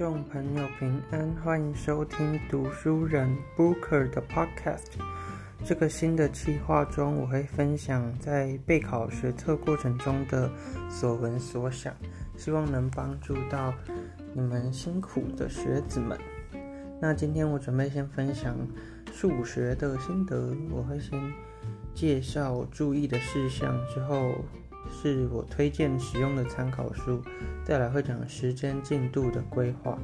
众朋友平安，欢迎收听读书人 Booker 的 Podcast。这个新的计划中，我会分享在备考学测过程中的所闻所想，希望能帮助到你们辛苦的学子们。那今天我准备先分享数学的心得，我会先介绍注意的事项，之后。是我推荐使用的参考书，再来会讲时间进度的规划。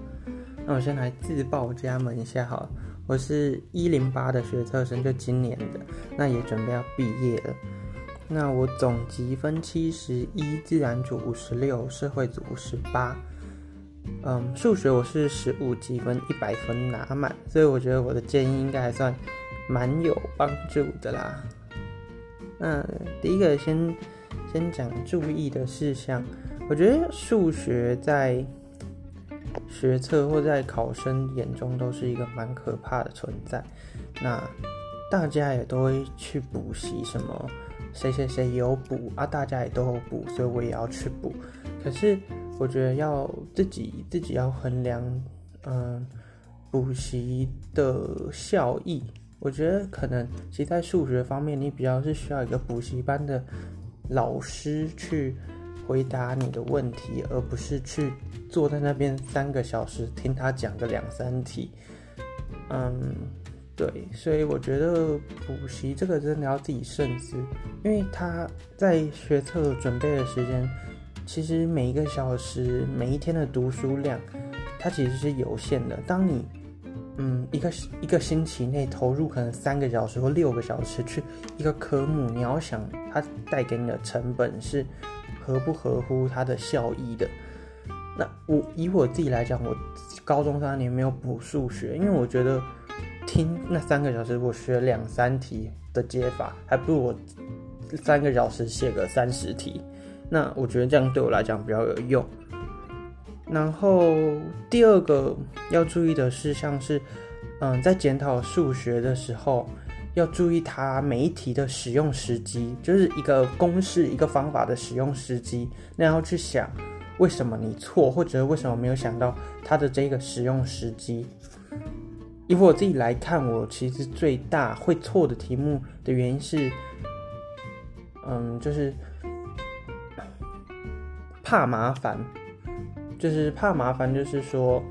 那我先来自报家门一下哈，我是一零八的学测生，就今年的，那也准备要毕业了。那我总积分七十一，自然组五十六，社会组五十八。嗯，数学我是十五积分，一百分拿满，所以我觉得我的建议应该还算蛮有帮助的啦。那第一个先。先讲注意的事项，我觉得数学在学测或在考生眼中都是一个蛮可怕的存在。那大家也都会去补习，什么谁谁谁有补啊，大家也都有补，所以我也要去补。可是我觉得要自己自己要衡量，嗯，补习的效益。我觉得可能其实在数学方面，你比较是需要一个补习班的。老师去回答你的问题，而不是去坐在那边三个小时听他讲个两三题。嗯，对，所以我觉得补习这个真的要自己慎思，因为他在学测准备的时间，其实每一个小时、每一天的读书量，它其实是有限的。当你嗯，一个一个星期内投入可能三个小时或六个小时去一个科目，你要想它带给你的成本是合不合乎它的效益的。那我以我自己来讲，我高中三年没有补数学，因为我觉得听那三个小时我学两三题的解法，还不如我三个小时写个三十题。那我觉得这样对我来讲比较有用。然后第二个要注意的事项是，嗯，在检讨数学的时候，要注意它每一题的使用时机，就是一个公式、一个方法的使用时机。那要去想，为什么你错，或者为什么没有想到它的这个使用时机。以我自己来看，我其实最大会错的题目的原因是，嗯，就是怕麻烦。就是怕麻烦，就是说，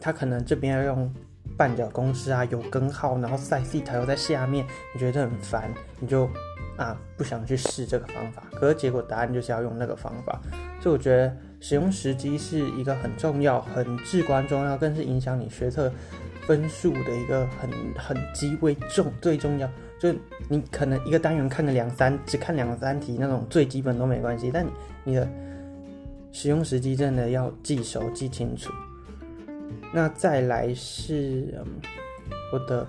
他可能这边要用半角公式啊，有根号，然后 sin 西塔又在下面，你觉得很烦，你就啊不想去试这个方法。可是结果答案就是要用那个方法，所以我觉得使用时机是一个很重要、很至关重要，更是影响你学测分数的一个很很极为重、最重要。就你可能一个单元看个两三，只看两三题那种最基本都没关系，但你的。使用时机真的要记熟记清楚。那再来是嗯、我的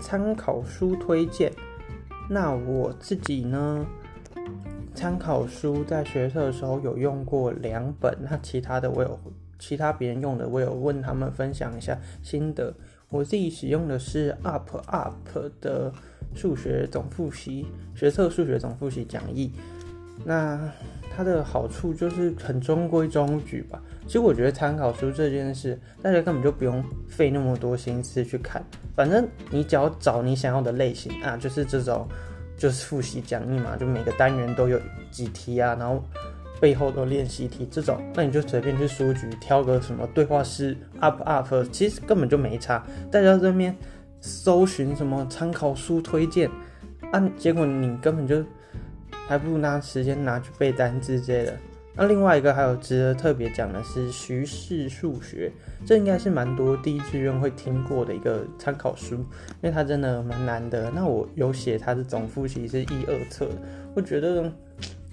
参考书推荐。那我自己呢，参考书在学测的时候有用过两本，那其他的我有，其他别人用的我有问他们分享一下心得。我自己使用的是 Up Up 的数学总复习学测数学总复习讲义。那它的好处就是很中规中矩吧。其实我觉得参考书这件事，大家根本就不用费那么多心思去看，反正你只要找你想要的类型啊，就是这种，就是复习讲义嘛，就每个单元都有几题啊，然后背后都练习题这种，那你就随便去书局挑个什么对话式 up up，其实根本就没差。大家这边搜寻什么参考书推荐，啊，结果你根本就。还不如拿时间拿去背单字之类的。那另外一个还有值得特别讲的是徐氏数学，这应该是蛮多第一志愿会听过的一个参考书，因为它真的蛮难的。那我有写它的总复习是一二册，我觉得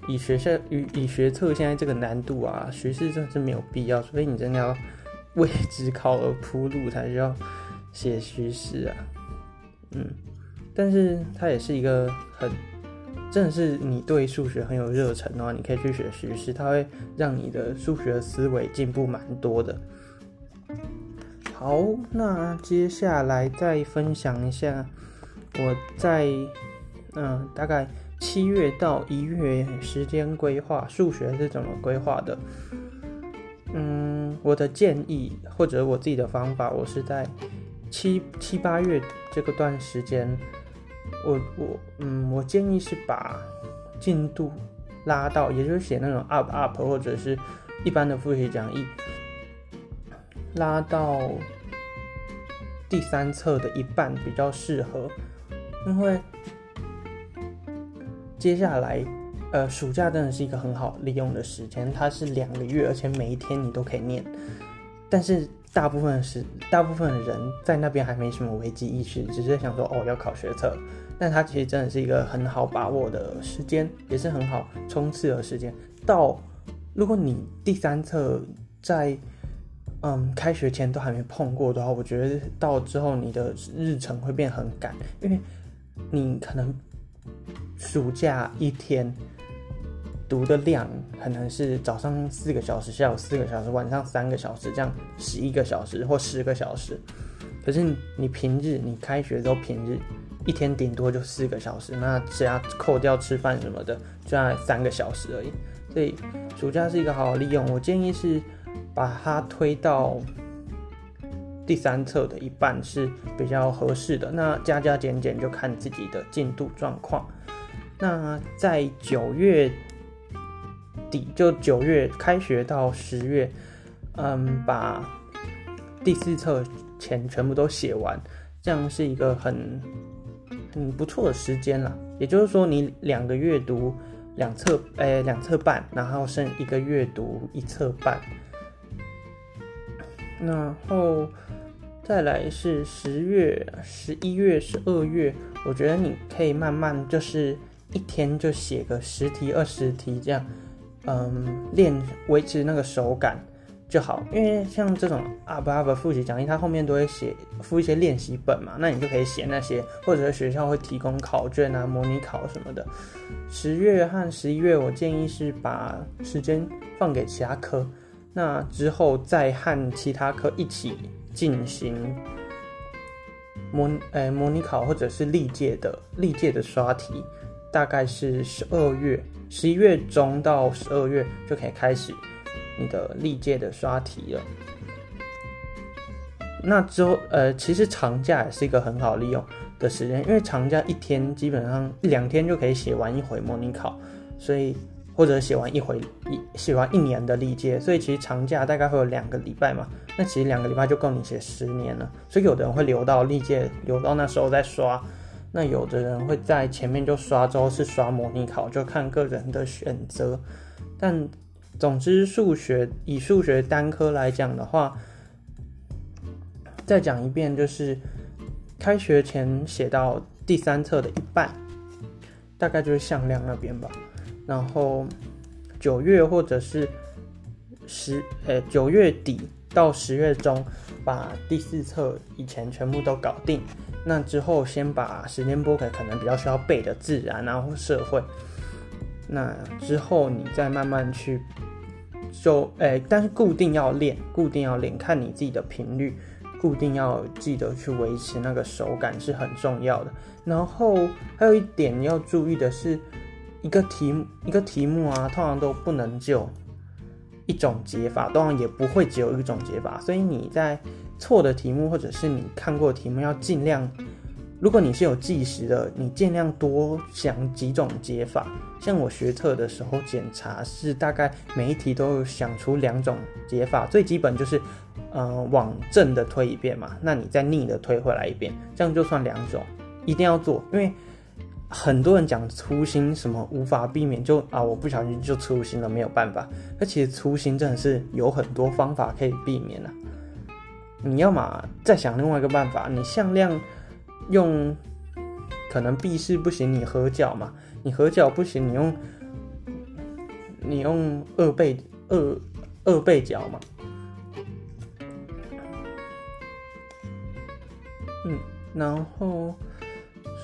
以学校以以学测现在这个难度啊，徐氏真的是没有必要，所以你真的要为之考而铺路才需要写徐氏啊。嗯，但是它也是一个很。真的是你对数学很有热忱的话，你可以去学徐氏，它会让你的数学思维进步蛮多的。好，那接下来再分享一下我在嗯大概七月到一月时间规划数学是怎么规划的。嗯，我的建议或者我自己的方法，我是在七七八月这个段时间，我我嗯，我建议是把进度拉到，也就是写那种 up up 或者是一般的复习讲义，拉到第三册的一半比较适合，因为接下来。呃，暑假真的是一个很好利用的时间，它是两个月，而且每一天你都可以念。但是大部分是大部分的人在那边还没什么危机意识，只是想说哦要考学测。但它其实真的是一个很好把握的时间，也是很好冲刺的时间。到如果你第三册在嗯开学前都还没碰过的话，我觉得到之后你的日程会变很赶，因为你可能暑假一天。读的量可能是早上四个小时，下午四个小时，晚上三个小时，这样十一个小时或十个小时。可是你平日你开学之后平日一天顶多就四个小时，那只要扣掉吃饭什么的，就在三个小时而已。所以暑假是一个好好利用，我建议是把它推到第三册的一半是比较合适的。那加加减减就看自己的进度状况。那在九月。就九月开学到十月，嗯，把第四册前全部都写完，这样是一个很很不错的时间了。也就是说，你两个月读两册，诶，两册半，然后剩一个月读一册半。然后再来是十月、十一月、十二月，我觉得你可以慢慢就是一天就写个十题、二十题这样。嗯，练维持那个手感就好，因为像这种阿巴阿巴复习讲义，它后面都会写附一些练习本嘛，那你就可以写那些，或者是学校会提供考卷啊、模拟考什么的。十月和十一月，我建议是把时间放给其他科，那之后再和其他科一起进行模诶模拟考或者是历届的历届的刷题，大概是十二月。十一月中到十二月就可以开始你的历届的刷题了。那之后，呃，其实长假也是一个很好利用的时间，因为长假一天基本上一两天就可以写完一回模拟考，所以或者写完一回一写完一年的历届，所以其实长假大概会有两个礼拜嘛。那其实两个礼拜就够你写十年了。所以有的人会留到历届，留到那时候再刷。那有的人会在前面就刷，之后是刷模拟考，就看个人的选择。但总之，数学以数学单科来讲的话，再讲一遍，就是开学前写到第三册的一半，大概就是向量那边吧。然后九月或者是十，呃，九月底到十月中，把第四册以前全部都搞定。那之后，先把时间拨给可能比较需要背的自然啊或社会。那之后，你再慢慢去，就诶，但是固定要练，固定要练，看你自己的频率，固定要记得去维持那个手感是很重要的。然后还有一点要注意的是，一个题目一个题目啊，通常都不能就一种解法，当然也不会只有一种解法，所以你在。错的题目，或者是你看过题目，要尽量。如果你是有计时的，你尽量多想几种解法。像我学测的时候检查，是大概每一题都想出两种解法。最基本就是，呃，往正的推一遍嘛，那你再逆的推回来一遍，这样就算两种。一定要做，因为很多人讲粗心，什么无法避免，就啊，我不小心就粗心了，没有办法。那其实粗心真的是有很多方法可以避免的。你要么再想另外一个办法，你向量用可能 B 式不行，你合角嘛，你合角不行，你用你用二倍二二倍角嘛。嗯，然后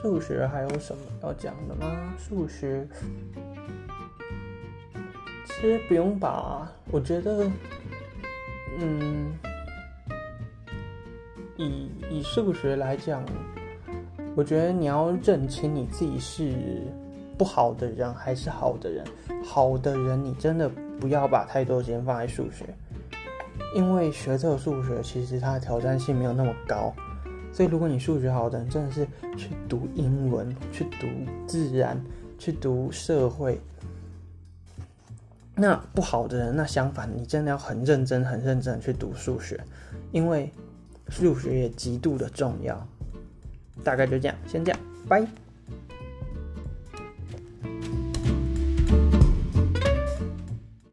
数学还有什么要讲的吗？数学其实不用把，我觉得，嗯。以以数学来讲，我觉得你要认清你自己是不好的人还是好的人。好的人，你真的不要把太多时间放在数学，因为学这个数学其实它的挑战性没有那么高，所以如果你数学好的人真的是去读英文、去读自然、去读社会，那不好的人，那相反，你真的要很认真、很认真去读数学，因为数学也极度的重要。大概就这样，先这样，拜。